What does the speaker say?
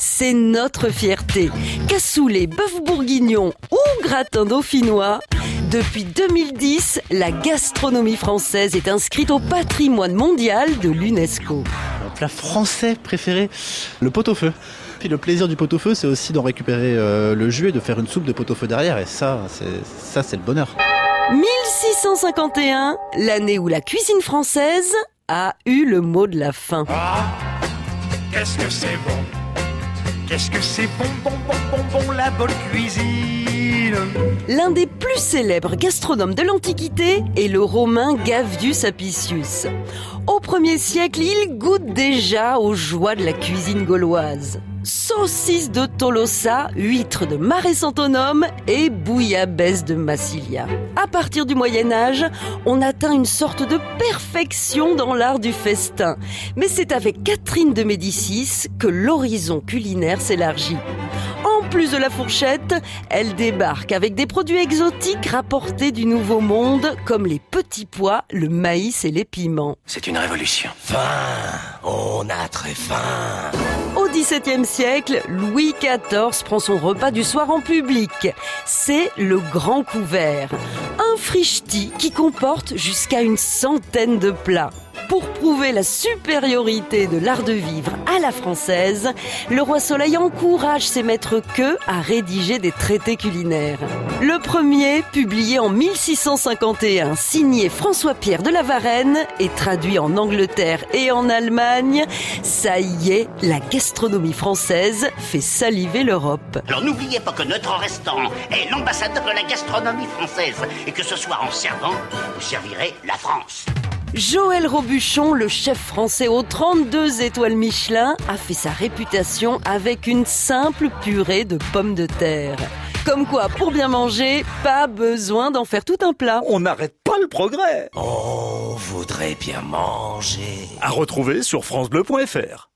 c'est notre fierté. Cassoulet, bœuf bourguignon ou gratin dauphinois, depuis 2010, la gastronomie française est inscrite au patrimoine mondial de l'UNESCO. Mon plat français préféré, le pot-au-feu. Puis le plaisir du pot-au-feu, c'est aussi d'en récupérer euh, le jus et de faire une soupe de pot-au-feu derrière. Et ça, c'est ça, c'est le bonheur. 1651, l'année où la cuisine française a eu le mot de la fin. Ah, qu'est-ce que c'est bon Qu'est-ce que c'est bon, bon, bon, bon, bon, la bonne cuisine L'un des plus célèbres gastronomes de l'Antiquité est le romain Gavius Apicius. Au 1er siècle, il goûte déjà aux joies de la cuisine gauloise. Saucisse de Tolosa, huîtres de Mare Santonum et bouillabaisse de Massilia. À partir du Moyen Âge, on atteint une sorte de perfection dans l'art du festin. Mais c'est avec Catherine de Médicis que l'horizon culinaire s'élargit. En plus de la fourchette, elle débarque avec des produits exotiques rapportés du Nouveau Monde, comme les petits pois, le maïs et les piments. C'est une révolution. Faim On a très faim Au XVIIe siècle, Louis XIV prend son repas du soir en public. C'est le grand couvert. Un frichti qui comporte jusqu'à une centaine de plats. Pour prouver la supériorité de l'art de vivre à la française, le roi Soleil encourage ses maîtres queux à rédiger des traités culinaires. Le premier, publié en 1651, signé François-Pierre de la Varenne et traduit en Angleterre et en Allemagne, ça y est, la gastronomie française fait saliver l'Europe. Alors n'oubliez pas que notre restaurant est l'ambassadeur de la gastronomie française et que ce soir en servant, vous servirez la France. Joël Robuchon, le chef français aux 32 étoiles Michelin, a fait sa réputation avec une simple purée de pommes de terre. Comme quoi, pour bien manger, pas besoin d'en faire tout un plat. On n'arrête pas le progrès. On voudrait bien manger. À retrouver sur francebleu.fr.